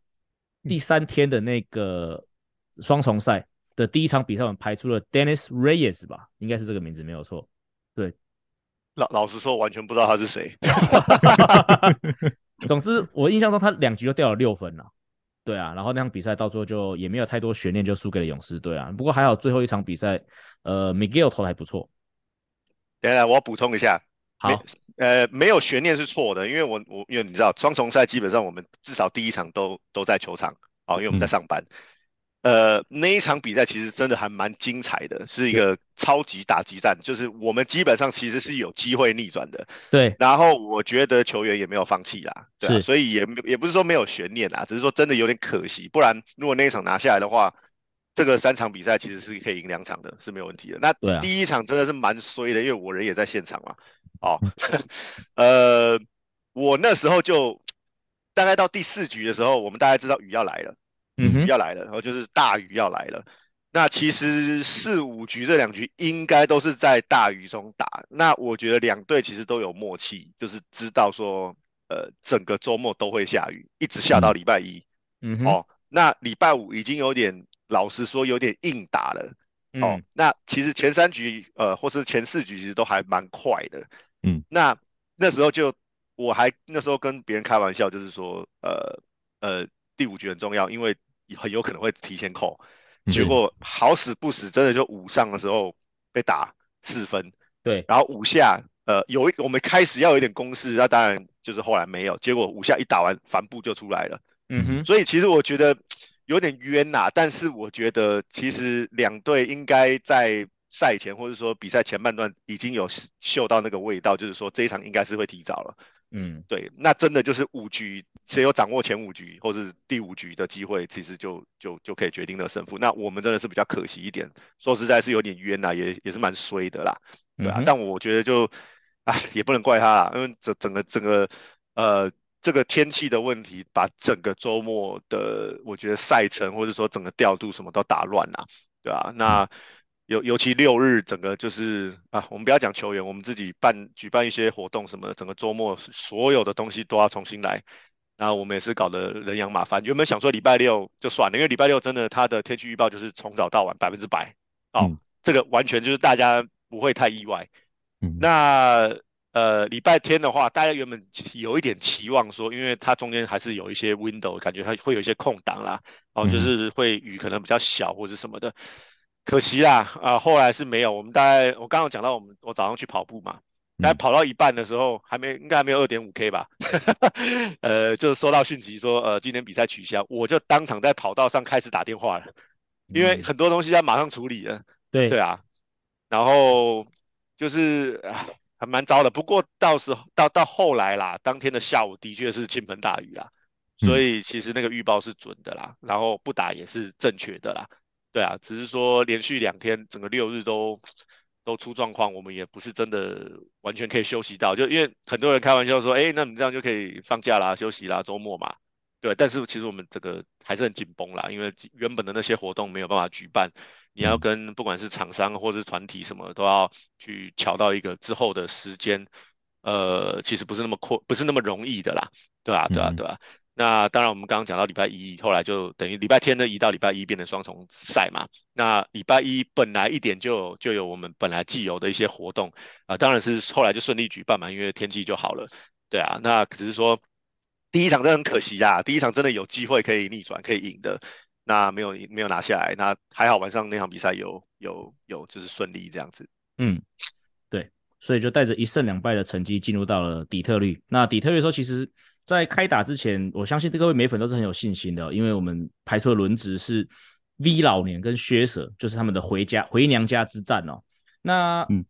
第三天的那个双重赛的第一场比赛，我们排出了 Dennis Reyes 吧，应该是这个名字没有错。对，老老实说，完全不知道他是谁。总之，我印象中他两局就掉了六分了，对啊，然后那场比赛到最后就也没有太多悬念，就输给了勇士队啊。不过还好最后一场比赛，呃，Miguel 投的还不错。等下，我要补充一下，好，呃，没有悬念是错的，因为我我因为你知道双重赛基本上我们至少第一场都都在球场，哦，因为我们在上班。嗯呃，那一场比赛其实真的还蛮精彩的，是一个超级打击战，就是我们基本上其实是有机会逆转的。对，然后我觉得球员也没有放弃啦，对啊，所以也也不是说没有悬念啦，只是说真的有点可惜，不然如果那一场拿下来的话，这个三场比赛其实是可以赢两场的，是没有问题的。那第一场真的是蛮衰的，因为我人也在现场嘛。哦，呃，我那时候就大概到第四局的时候，我们大概知道雨要来了。雨要来了，然后就是大雨要来了。那其实四五局这两局应该都是在大雨中打。那我觉得两队其实都有默契，就是知道说，呃，整个周末都会下雨，一直下到礼拜一。嗯哼。哦，那礼拜五已经有点，老实说有点硬打了。嗯、哦，那其实前三局，呃，或是前四局其实都还蛮快的。嗯。那那时候就我还那时候跟别人开玩笑，就是说，呃呃，第五局很重要，因为很有可能会提前扣。结果好死不死，真的就五上的时候被打四分，对，然后五下，呃，有一我们开始要有一点攻势，那当然就是后来没有，结果五下一打完，帆布就出来了，嗯哼，所以其实我觉得有点冤呐、啊，但是我觉得其实两队应该在赛前或者说比赛前半段已经有嗅到那个味道，就是说这一场应该是会提早了。嗯，对，那真的就是五局，谁有掌握前五局或是第五局的机会，其实就就就可以决定了胜负。那我们真的是比较可惜一点，说实在是有点冤呐、啊，也也是蛮衰的啦，对啊。嗯、但我觉得就，唉，也不能怪他啦，因为整整个整个呃这个天气的问题，把整个周末的我觉得赛程或者说整个调度什么都打乱了，对啊。那。尤尤其六日整个就是啊，我们不要讲球员，我们自己办举办一些活动什么的，整个周末所有的东西都要重新来。然后我们也是搞得人仰马翻。原本想说礼拜六就算了，因为礼拜六真的它的天气预报就是从早到晚百分之百哦，嗯、这个完全就是大家不会太意外。嗯、那呃礼拜天的话，大家原本有一点期望说，因为它中间还是有一些 window，感觉它会有一些空档啦，哦，就是会雨可能比较小或者什么的。可惜啦，啊、呃，后来是没有。我们大概我刚刚讲到，我们我早上去跑步嘛，大概跑到一半的时候，还没应该还没有二点五 K 吧，呃，就收到讯息说，呃，今天比赛取消，我就当场在跑道上开始打电话了，因为很多东西要马上处理了。对对啊，然后就是还蛮糟的。不过到时候到到后来啦，当天的下午的确是倾盆大雨啦，所以其实那个预报是准的啦，然后不打也是正确的啦。对啊，只是说连续两天整个六日都都出状况，我们也不是真的完全可以休息到，就因为很多人开玩笑说，哎，那你这样就可以放假啦、休息啦、周末嘛，对。但是其实我们这个还是很紧绷啦，因为原本的那些活动没有办法举办，你要跟不管是厂商或是团体什么都要去瞧到一个之后的时间，呃，其实不是那么阔，不是那么容易的啦，对啊，对啊，对啊。那当然，我们刚刚讲到礼拜一，后来就等于礼拜天的移到礼拜一变成双重赛嘛。那礼拜一本来一点就就有我们本来既有的一些活动啊、呃，当然是后来就顺利举办嘛，因为天气就好了。对啊，那只是说第一场真的很可惜啊，第一场真的有机会可以逆转可以赢的，那没有没有拿下来。那还好晚上那场比赛有有有就是顺利这样子。嗯，对，所以就带着一胜两败的成绩进入到了底特律。那底特律说其实。在开打之前，我相信各位美粉都是很有信心的，哦，因为我们排出的轮值是 V 老年跟薛舍，就是他们的回家回娘家之战哦。那，嗯，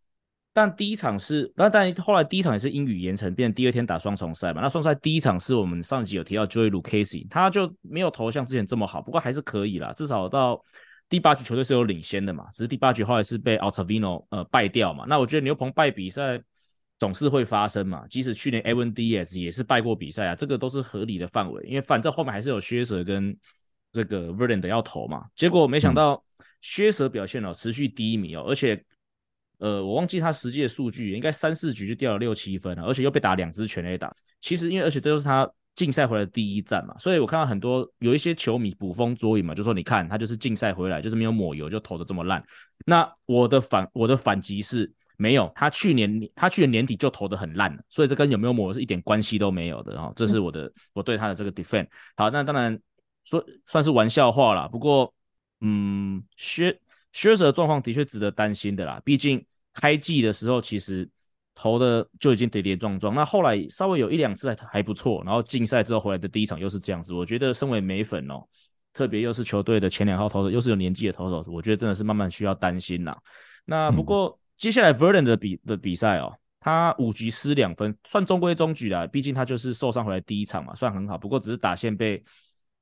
但第一场是，但但后来第一场也是阴雨盐城，变成第二天打双重赛嘛。那双赛第一场是我们上集有提到 Joey Lucchesi，他就没有投像之前这么好，不过还是可以啦，至少到第八局球队是有领先的嘛，只是第八局后来是被 Ottavino 呃败掉嘛。那我觉得牛棚败比赛。总是会发生嘛，即使去年 Evan Diaz 也是败过比赛啊，这个都是合理的范围，因为反正后面还是有薛蛇跟这个 Verlander 要投嘛。结果没想到薛蛇表现哦持续低迷哦，而且呃我忘记他实际的数据，应该三四局就掉了六七分了，而且又被打两支全垒打。其实因为而且这就是他竞赛回来的第一战嘛，所以我看到很多有一些球迷捕风捉影嘛，就说你看他就是竞赛回来就是没有抹油就投的这么烂。那我的反我的反击是。没有，他去年他去年年底就投的很烂了，所以这跟有没有磨是一点关系都没有的。然后这是我的、嗯、我对他的这个 defend。好，那当然说算是玩笑话啦。不过，嗯，薛薛舍的状况的确值得担心的啦。毕竟开季的时候其实投的就已经跌跌撞撞，那后来稍微有一两次还还不错，然后禁赛之后回来的第一场又是这样子。我觉得身为美粉哦，特别又是球队的前两号投手，又是有年纪的投手，我觉得真的是慢慢需要担心啦。那不过。接下来 Verlan 的比的比赛哦，他五局失两分，算中规中矩啦。毕竟他就是受伤回来第一场嘛，算很好。不过只是打线被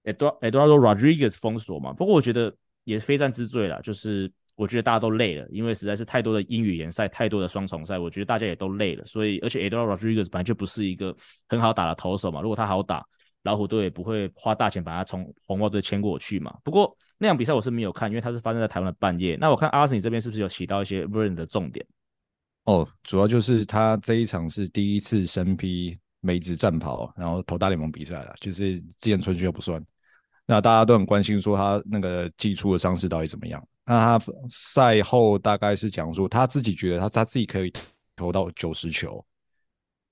Eduardo Rodriguez 封锁嘛。不过我觉得也非战之罪啦，就是我觉得大家都累了，因为实在是太多的英语联赛，太多的双重赛，我觉得大家也都累了。所以而且 Eduardo Rodriguez 本来就不是一个很好打的投手嘛，如果他好打，老虎队也不会花大钱把他从红袜队签过去嘛。不过那场比赛我是没有看，因为它是发生在台湾的半夜。那我看阿斯你这边是不是有起到一些 Vern 的重点？哦，主要就是他这一场是第一次身披梅子战袍，然后投大联盟比赛了，就是之前春训又不算。那大家都很关心说他那个季初的伤势到底怎么样？那他赛后大概是讲说他自己觉得他他自己可以投到九十球，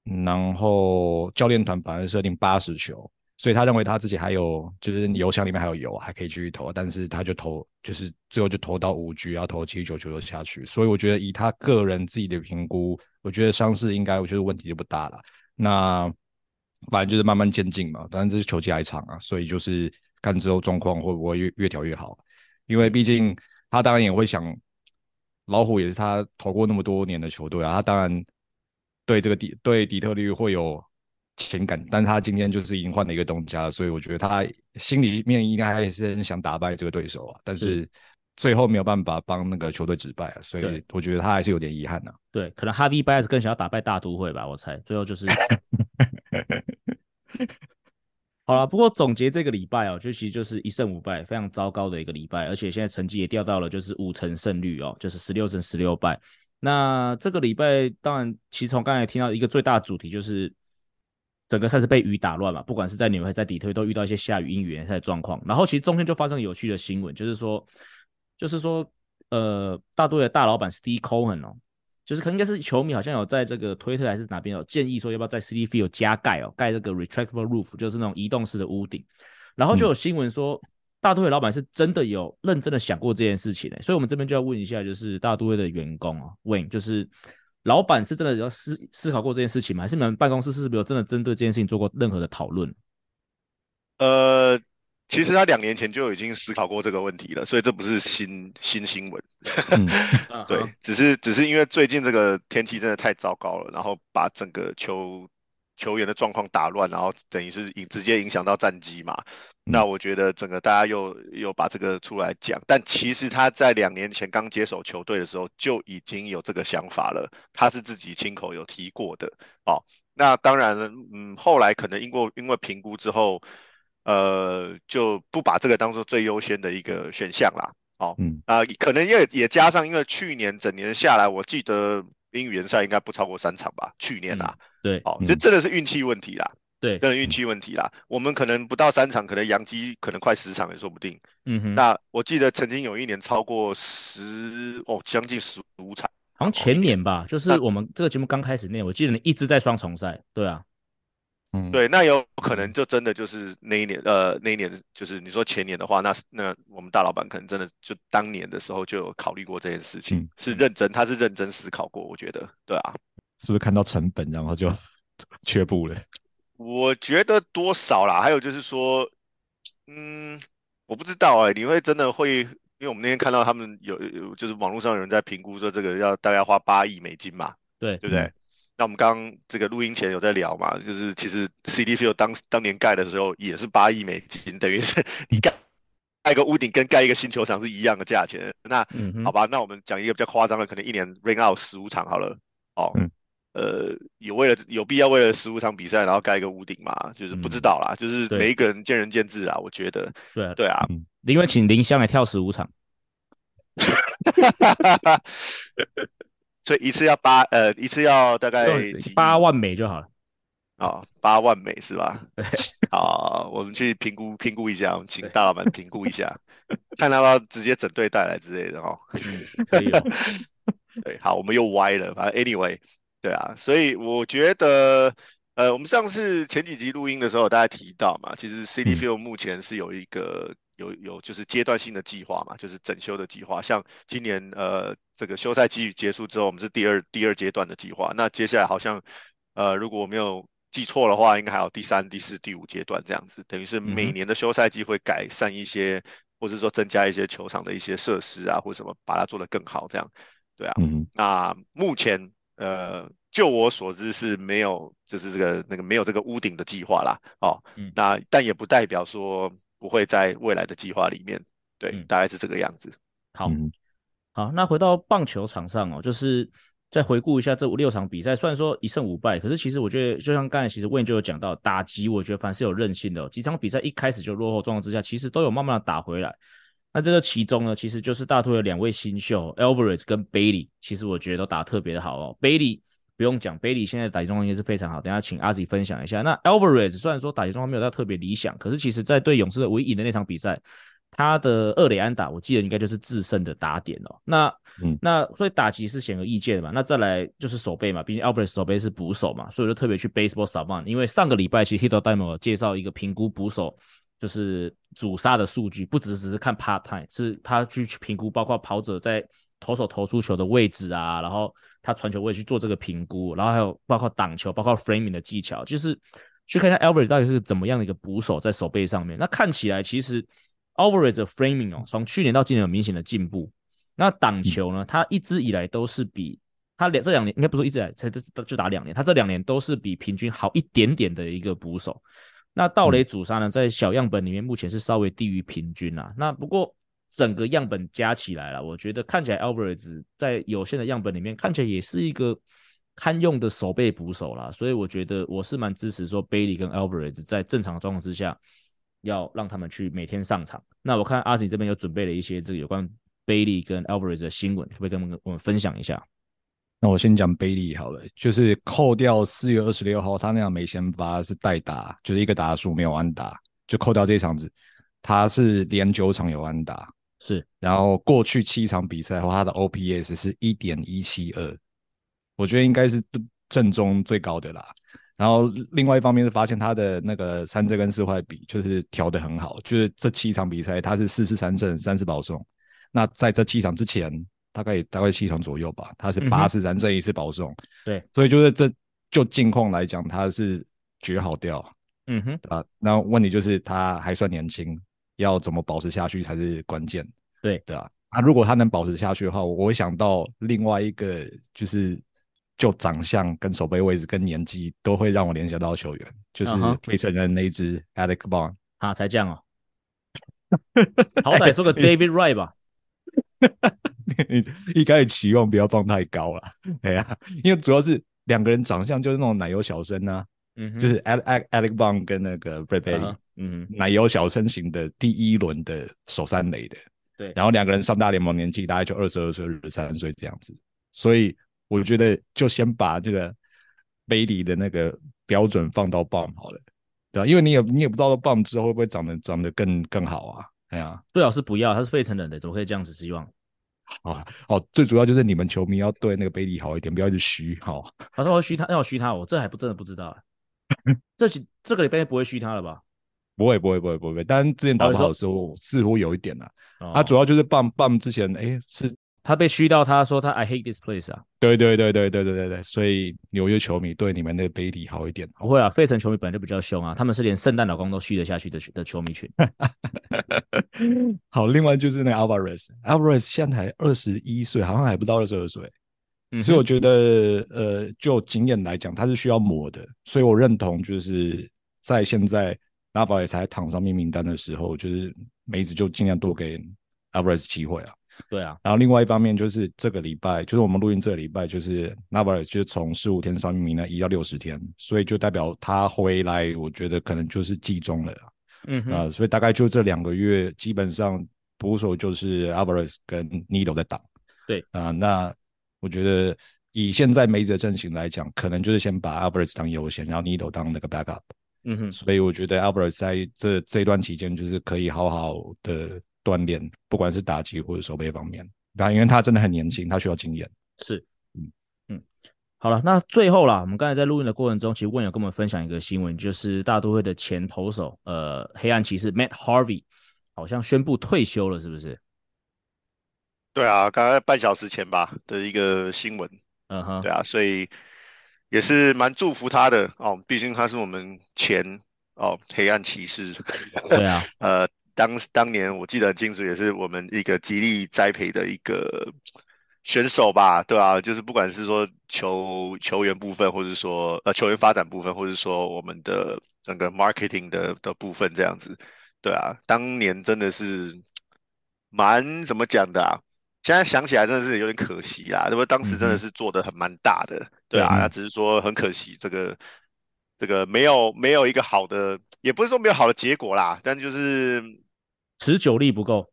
然后教练团反而设定八十球。所以他认为他自己还有，就是油箱里面还有油，还可以继续投，但是他就投，就是最后就投到五局，要投七九球就下去。所以我觉得以他个人自己的评估，我觉得伤势应该，我觉得问题就不大了。那反正就是慢慢渐进嘛，当然这是球季还长啊，所以就是看之后状况会不会越越调越好。因为毕竟他当然也会想，老虎也是他投过那么多年的球队啊，他当然对这个底对底特律会有。情感，但他今天就是已经换了一个东家，所以我觉得他心里面应该还是很想打败这个对手啊，但是最后没有办法帮那个球队止败啊，所以我觉得他还是有点遗憾呐。对，可能 Baez 更想要打败大都会吧，我猜最后就是。好了，不过总结这个礼拜哦，就其实就是一胜五败，非常糟糕的一个礼拜，而且现在成绩也掉到了就是五成胜率哦，就是十六胜十六败。那这个礼拜当然，其实从刚才听到一个最大的主题就是。整个赛事被雨打乱嘛，不管是在纽约还是在底特律，都遇到一些下雨、阴雨联赛的状况。然后其实中间就发生有趣的新闻，就是说，就是说，呃，大都会的大老板 Steve Cohen 哦，就是可能应该是球迷好像有在这个推特还是哪边有建议说，要不要在 Citi Field 加盖哦，盖这个 retractable roof，就是那种移动式的屋顶。然后就有新闻说，大都会老板是真的有认真的想过这件事情的，所以我们这边就要问一下，就是大都会的员工哦，Wayne 就是。老板是真的有思思考过这件事情吗？还是你们办公室是不是有真的针对这件事情做过任何的讨论？呃，其实他两年前就已经思考过这个问题了，所以这不是新新新闻。嗯、对，只是只是因为最近这个天气真的太糟糕了，然后把整个球球员的状况打乱，然后等于是影直接影响到战绩嘛。那我觉得整个大家又又把这个出来讲，但其实他在两年前刚接手球队的时候就已经有这个想法了，他是自己亲口有提过的哦。那当然了，嗯，后来可能因为因为评估之后，呃，就不把这个当做最优先的一个选项啦。哦，嗯啊、呃，可能也也加上因为去年整年下来，我记得英语联赛应该不超过三场吧？去年啊，嗯、对，哦，这真的是运气问题啦。对，真的运气问题啦。我们可能不到三场，可能杨基可能快十场也说不定。嗯哼。那我记得曾经有一年超过十哦，将近十五场，好像前年吧，就是我们这个节目刚开始那年，我记得你一直在双重赛。对啊。嗯。对，那有可能就真的就是那一年，呃，那一年就是你说前年的话，那那我们大老板可能真的就当年的时候就有考虑过这件事情，嗯、是认真，他是认真思考过，我觉得，对啊。是不是看到成本，然后就 却步了？我觉得多少啦，还有就是说，嗯，我不知道哎、欸，你会真的会，因为我们那天看到他们有有，就是网络上有人在评估说这个要大概花八亿美金嘛，对，对不对？嗯、那我们刚刚这个录音前有在聊嘛，就是其实 Citi Field 当当年盖的时候也是八亿美金，等于是你盖盖一个屋顶跟盖一个新球场是一样的价钱。那、嗯、好吧，那我们讲一个比较夸张的，可能一年 rain out 十五场好了，哦。嗯呃，有为了有必要为了十五场比赛，然后盖一个屋顶嘛？就是不知道啦，嗯、就是每一个人见仁见智啊。我觉得，对对啊，因为请林香来跳十五场，所以一次要八呃，一次要大概八万美就好了。哦，八万美是吧？好，我们去评估评估一下，我们请大老板评估一下，看他要不要直接整队带来之类的哦。嗯，可以哦。对，好，我们又歪了，反正 anyway。对啊，所以我觉得，呃，我们上次前几集录音的时候，大家提到嘛，其实 Citi Field 目前是有一个有有就是阶段性的计划嘛，就是整修的计划。像今年呃这个休赛期结束之后，我们是第二第二阶段的计划。那接下来好像呃如果我没有记错的话，应该还有第三、第四、第五阶段这样子，等于是每年的休赛季会改善一些，或者说增加一些球场的一些设施啊，或者什么把它做得更好这样。对啊，嗯、那目前。呃，就我所知是没有，就是这个那个没有这个屋顶的计划啦。哦，嗯，那但也不代表说不会在未来的计划里面，对，嗯、大概是这个样子。好，好，那回到棒球场上哦，就是再回顾一下这五六场比赛，虽然说一胜五败，可是其实我觉得，就像刚才其实 Wayne 就有讲到，打击我觉得凡是有韧性的，几场比赛一开始就落后状况之下，其实都有慢慢的打回来。那这个其中呢，其实就是大都会的两位新秀 Alvarez 跟 Bailey，其实我觉得都打得特别的好哦。Bailey 不用讲，Bailey 现在打击状况也是非常好。等下请 Ozzy 分享一下。那 Alvarez 虽然说打击状况没有到特别理想，可是其实在对勇士的唯一赢的那场比赛。他的二垒安打，我记得应该就是制胜的打点哦。那，嗯，那所以打击是显而易见的嘛。那再来就是守备嘛，毕竟 Alvarez 守备是捕手嘛，所以我就特别去 Baseball Savant，因为上个礼拜其实 Hito Demo 介绍一个评估捕手就是主杀的数据，不只只是看 part time，是他去去评估包括跑者在投手投出球的位置啊，然后他传球位去做这个评估，然后还有包括挡球，包括 Framing 的技巧，就是去看一下 Alvarez 到底是怎么样的一个捕手在手背上面。那看起来其实。Alvarez 的 framing 哦，从去年到今年有明显的进步。那挡球呢，他一直以来都是比他两这两年应该不是一直以来才就打两年，他这两年都是比平均好一点点的一个捕手。那盗垒阻杀呢，在小样本里面目前是稍微低于平均啊。那不过整个样本加起来了，我觉得看起来 Alvarez 在有限的样本里面看起来也是一个堪用的守备捕手啦。所以我觉得我是蛮支持说 Bailey 跟 Alvarez 在正常状况之下。要让他们去每天上场。那我看阿喜这边有准备了一些这个有关 Bailey 跟 Alvarez 的新闻，可不可以跟我们我们分享一下？那我先讲 Bailey 好了，就是扣掉四月二十六号他那样没先发是代打，就是一个打数没有安打，就扣掉这一场子，他是连九场有安打，是。然后过去七场比赛后，他的 OPS 是一点一七二，我觉得应该是正中最高的啦。然后另外一方面是发现他的那个三振跟四坏比就是调得很好，就是这七场比赛他是四次三振三次保送。那在这七场之前，大概大概七场左右吧，他是八次三振一次保送。对，所以就是这就近况来讲，他是绝好掉。嗯哼，啊，那问题就是他还算年轻，要怎么保持下去才是关键。对对啊，啊如果他能保持下去的话，我会想到另外一个就是。就长相跟手背位置跟年纪都会让我联想到球员，就是费城人那一只 Alec Bohm 啊，才这样哦。好歹说个 David Wright 吧。你一开始期望不要放太高了，哎呀，因为主要是两个人长相就是那种奶油小生呐、啊，嗯，就是 Alex Alex Bond 跟那个 Baty，嗯，奶油小生型的第一轮的首三垒的，对，然后两个人上大联盟年纪大概就二十二岁、二十三岁这样子，所以。我觉得就先把这个 Bailey 的那个标准放到 bomb 好了，对吧？因为你也你也不知道 bomb 之后会不会长得长得更更好啊？哎呀，最好是不要，他是费城人的，怎么可以这样子希望？啊，哦，最主要就是你们球迷要对那个 Bailey 好一点，不要一直嘘，好。他说要嘘他，要虚他，我这还不真的不知道。这几这个礼拜不会虚他了吧？不会，不会，不会，不会。但之前打不好的时候，似乎有一点啊。他主要就是 Bohm Bohm 之前，哎，是。他被嘘到，他说他 I hate this place 啊！对对对对对对对对，所以纽约球迷对你们的 Bailey 好一点。不会啊，费城球迷本来就比较凶啊，他们是连圣诞老公都嘘得下去的的球迷群。好，另外就是那个 Alvarez，Alvarez 现在才二十一岁，好像还不到二十二岁，嗯、所以我觉得呃，就经验来讲，他是需要磨的。所以我认同，就是在现在 Alvarez 才躺上面名单的时候，就是梅子就尽量多给 Alvarez 机会啊。对啊，然后另外一方面就是这个礼拜，就是我们录音这个礼拜，就是 Narvaez 就是从十五天上面名单移到六十天，所以就代表他回来，我觉得可能就是季中了。嗯啊、呃，所以大概就这两个月，基本上捕手就是 Alvarez 跟 Nido 在打。对啊、呃，那我觉得以现在梅子的阵型来讲，可能就是先把 Alvarez 当优先，然后 Nido 当那个 backup。嗯哼，所以我觉得 Alvarez 在这这段期间就是可以好好的。锻炼，不管是打击或者守备方面，那因为他真的很年轻，他需要经验。是，嗯嗯，好了，那最后啦，我们刚才在录音的过程中，其实问友跟我们分享一个新闻，就是大都会的前投手，呃，黑暗骑士 Matt Harvey 好像宣布退休了，是不是？对啊，刚刚半小时前吧的一个新闻。嗯哼，对啊，所以也是蛮祝福他的哦，毕竟他是我们前哦黑暗骑士。对啊，呃。当当年我记得清楚也是我们一个极力栽培的一个选手吧，对啊，就是不管是说球球员部分，或者说呃球员发展部分，或者说我们的整个 marketing 的的部分这样子，对啊，当年真的是蛮怎么讲的啊，现在想起来真的是有点可惜啊，因为当时真的是做的很蛮大的，嗯、对啊，那只是说很可惜，这个这个没有没有一个好的，也不是说没有好的结果啦，但就是持久力不够。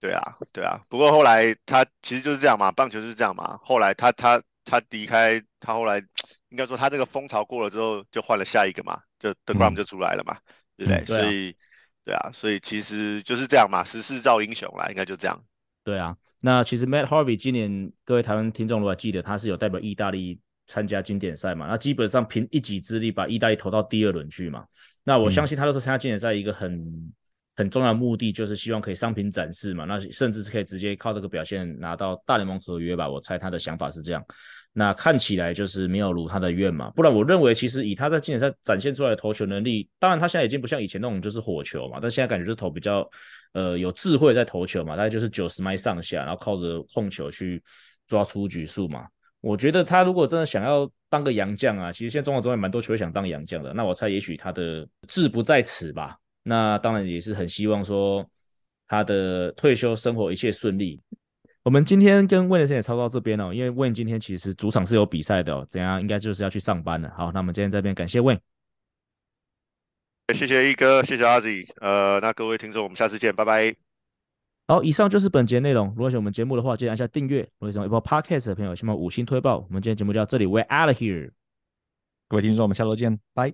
对啊，对啊，不过后来他其实就是这样嘛，棒球就是这样嘛。后来他他他离开，他后来应该说他这个风潮过了之后，就换了下一个嘛，就 deGrom 就出来了嘛，嗯、对不对？嗯、对啊、所以对啊，所以其实就是这样嘛，时势造英雄啦，应该就这样。对啊，那其实 Matt Harvey 今年各位台湾听众如果还记得，他是有代表意大利参加经典赛嘛，那基本上凭一己之力把意大利投到第二轮去嘛。那我相信他都是参加经典赛一个很。很重要的目的就是希望可以商品展示嘛，那甚至是可以直接靠这个表现拿到大联盟合约吧。我猜他的想法是这样。那看起来就是没有如他的愿嘛，不然我认为其实以他在经典赛展现出来的投球能力，当然他现在已经不像以前那种就是火球嘛，但现在感觉就是投比较呃有智慧在投球嘛，大概就是九十迈上下，然后靠着控球去抓出局数嘛。我觉得他如果真的想要当个洋将啊，其实现在中华职棒蛮多球队想当洋将的，那我猜也许他的志不在此吧。那当然也是很希望说他的退休生活一切顺利。我们今天跟温先生也操到这边哦，因为温今天其实主场是有比赛的哦，等下应该就是要去上班了。好，那我们今天这边感谢温谢谢一哥，谢谢阿 Z，呃，那各位听众，我们下次见，拜拜。好，以上就是本节内容。如果喜欢我们节目的话，记得按下订阅。如果喜欢 Apple Podcast 的朋友，希望五星推爆。我们今天节目就到这里，We're out of here。各位听众，我们下周见，拜。